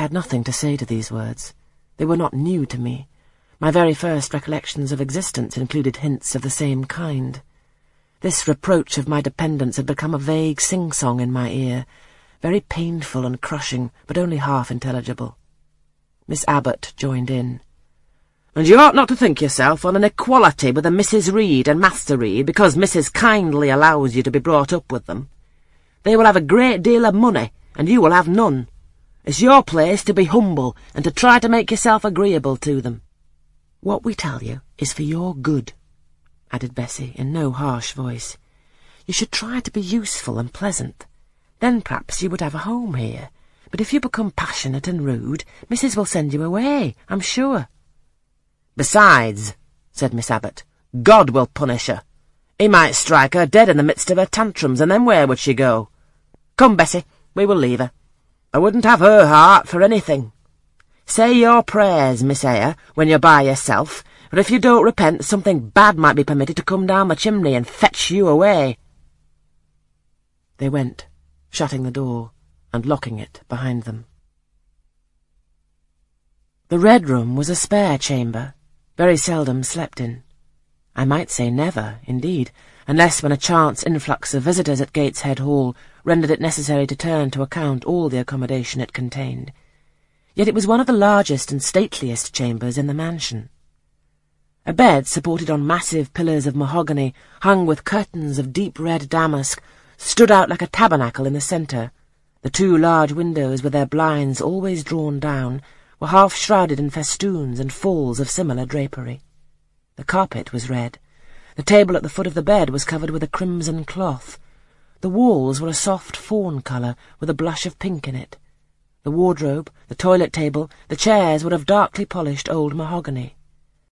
had nothing to say to these words. They were not new to me. My very first recollections of existence included hints of the same kind. This reproach of my dependence had become a vague sing-song in my ear, very painful and crushing, but only half intelligible. Miss Abbot joined in. And you ought not to think yourself on an equality with a Mrs. Reed and Master Reed because Mrs. kindly allows you to be brought up with them. They will have a great deal of money, and you will have none. It's your place to be humble and to try to make yourself agreeable to them. What we tell you is for your good, added Bessie in no harsh voice. You should try to be useful and pleasant. Then perhaps you would have a home here. But if you become passionate and rude, Mrs. will send you away, I'm sure. Besides, said Miss Abbot, God will punish her. He might strike her dead in the midst of her tantrums, and then where would she go? Come, Bessie, we will leave her. I wouldn't have her heart for anything. Say your prayers, Miss Eyre, when you're by yourself, but if you don't repent, something bad might be permitted to come down the chimney and fetch you away. They went, shutting the door and locking it behind them. The Red Room was a spare chamber, very seldom slept in. I might say never, indeed, unless when a chance influx of visitors at Gateshead Hall rendered it necessary to turn to account all the accommodation it contained. Yet it was one of the largest and stateliest chambers in the mansion. A bed supported on massive pillars of mahogany, hung with curtains of deep red damask, stood out like a tabernacle in the centre. The two large windows, with their blinds always drawn down, were half shrouded in festoons and falls of similar drapery. The carpet was red. The table at the foot of the bed was covered with a crimson cloth. The walls were a soft fawn colour, with a blush of pink in it. The wardrobe, the toilet table, the chairs were of darkly polished old mahogany.